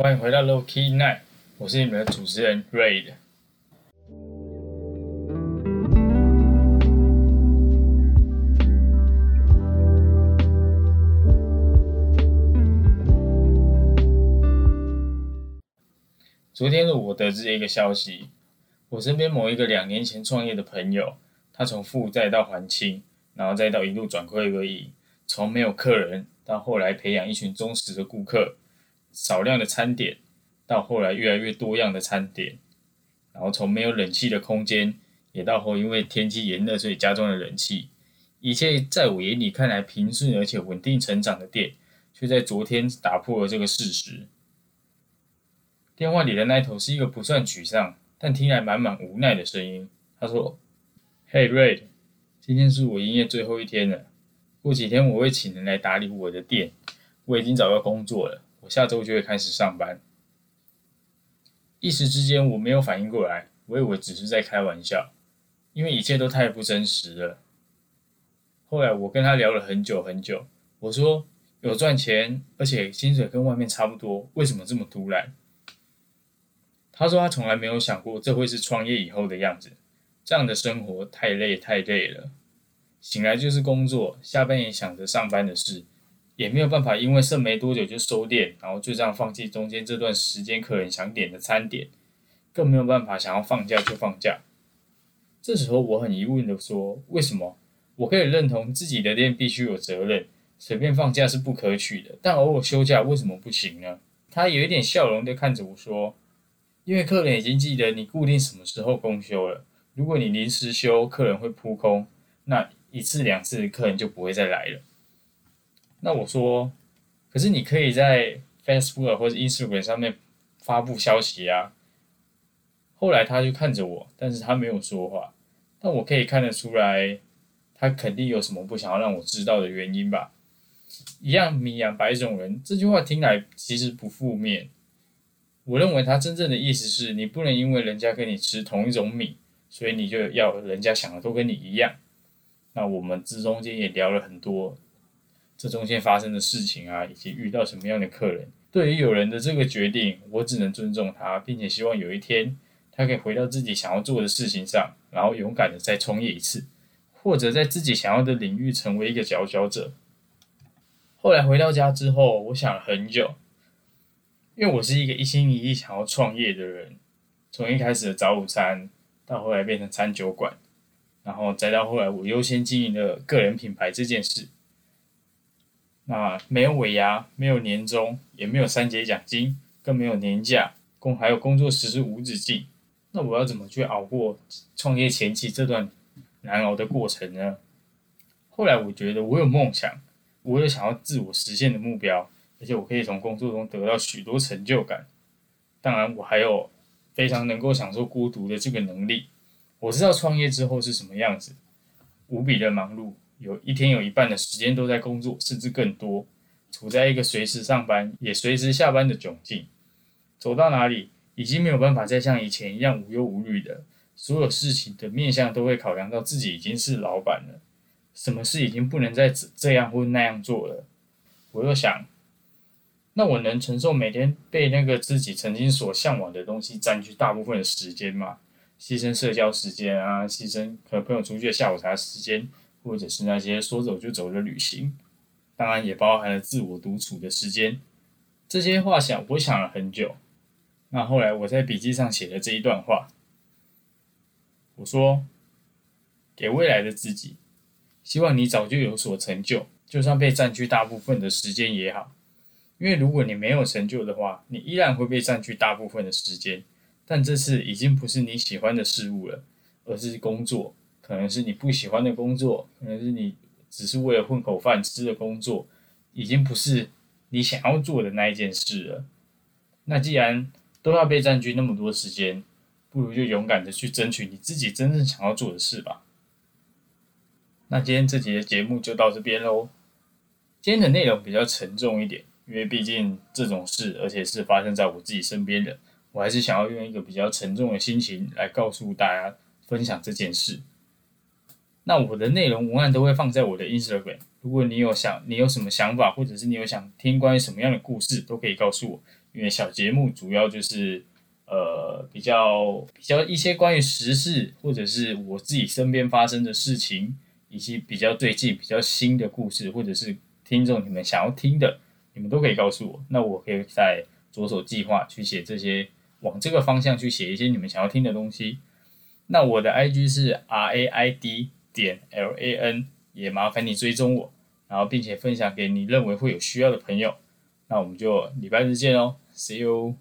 欢迎回到 Low Key Night，我是你们的主持人 Raid。昨天的我得知一个消息，我身边某一个两年前创业的朋友，他从负债到还清，然后再到一路转亏为盈，从没有客人到后来培养一群忠实的顾客，少量的餐点到后来越来越多样的餐点，然后从没有冷气的空间，也到后因为天气炎热所以加装了冷气，一切在我眼里看来平顺而且稳定成长的店，却在昨天打破了这个事实。电话里的那头是一个不算沮丧，但听来满满无奈的声音。他说：“Hey Ray，今天是我营业最后一天了。过几天我会请人来打理我的店。我已经找到工作了，我下周就会开始上班。”一时之间我没有反应过来，我以为只是在开玩笑，因为一切都太不真实了。后来我跟他聊了很久很久，我说：“有赚钱，而且薪水跟外面差不多，为什么这么突然？”他说他从来没有想过这会是创业以后的样子，这样的生活太累太累了，醒来就是工作，下班也想着上班的事，也没有办法因为剩没多久就收店，然后就这样放弃中间这段时间客人想点的餐点，更没有办法想要放假就放假。这时候我很疑问的说，为什么我可以认同自己的店必须有责任，随便放假是不可取的，但偶尔休假为什么不行呢？他有一点笑容的看着我说。因为客人已经记得你固定什么时候公休了，如果你临时休，客人会扑空，那一次两次客人就不会再来了。那我说，可是你可以在 Facebook 或者 Instagram 上面发布消息啊。后来他就看着我，但是他没有说话，但我可以看得出来，他肯定有什么不想要让我知道的原因吧。一样米养百种人，这句话听来其实不负面。我认为他真正的意思是你不能因为人家跟你吃同一种米，所以你就要人家想的都跟你一样。那我们之中间也聊了很多这中间发生的事情啊，以及遇到什么样的客人。对于有人的这个决定，我只能尊重他，并且希望有一天他可以回到自己想要做的事情上，然后勇敢的再创业一次，或者在自己想要的领域成为一个佼佼者。后来回到家之后，我想了很久。因为我是一个一心一意想要创业的人，从一开始的早午餐，到后来变成餐酒馆，然后再到后来我优先经营的个人品牌这件事，那没有尾牙，没有年终，也没有三节奖金，更没有年假，工还有工作时是无止境，那我要怎么去熬过创业前期这段难熬的过程呢？后来我觉得我有梦想，我有想要自我实现的目标。而且我可以从工作中得到许多成就感，当然我还有非常能够享受孤独的这个能力。我知道创业之后是什么样子，无比的忙碌，有一天有一半的时间都在工作，甚至更多，处在一个随时上班也随时下班的窘境。走到哪里，已经没有办法再像以前一样无忧无虑的，所有事情的面向都会考量到自己已经是老板了，什么事已经不能再这样或那样做了。我又想。那我能承受每天被那个自己曾经所向往的东西占据大部分的时间吗？牺牲社交时间啊，牺牲和朋友出去的下午茶时间，或者是那些说走就走的旅行，当然也包含了自我独处的时间。这些话想，我想了很久。那后来我在笔记上写了这一段话，我说：给未来的自己，希望你早就有所成就，就算被占据大部分的时间也好。因为如果你没有成就的话，你依然会被占据大部分的时间。但这次已经不是你喜欢的事物了，而是工作，可能是你不喜欢的工作，可能是你只是为了混口饭吃的工作，已经不是你想要做的那一件事了。那既然都要被占据那么多时间，不如就勇敢的去争取你自己真正想要做的事吧。那今天这集的节目就到这边喽。今天的内容比较沉重一点。因为毕竟这种事，而且是发生在我自己身边的，我还是想要用一个比较沉重的心情来告诉大家分享这件事。那我的内容文案都会放在我的 Instagram，如果你有想，你有什么想法，或者是你有想听关于什么样的故事，都可以告诉我，因为小节目主要就是呃比较比较一些关于时事或者是我自己身边发生的事情，以及比较最近比较新的故事，或者是听众你们想要听的，你们都可以告诉我，那我可以在着手计划去写这些，往这个方向去写一些你们想要听的东西。那我的 I G 是 R A I D 点 L A N，也麻烦你追踪我，然后并且分享给你认为会有需要的朋友。那我们就礼拜日见哦，See you。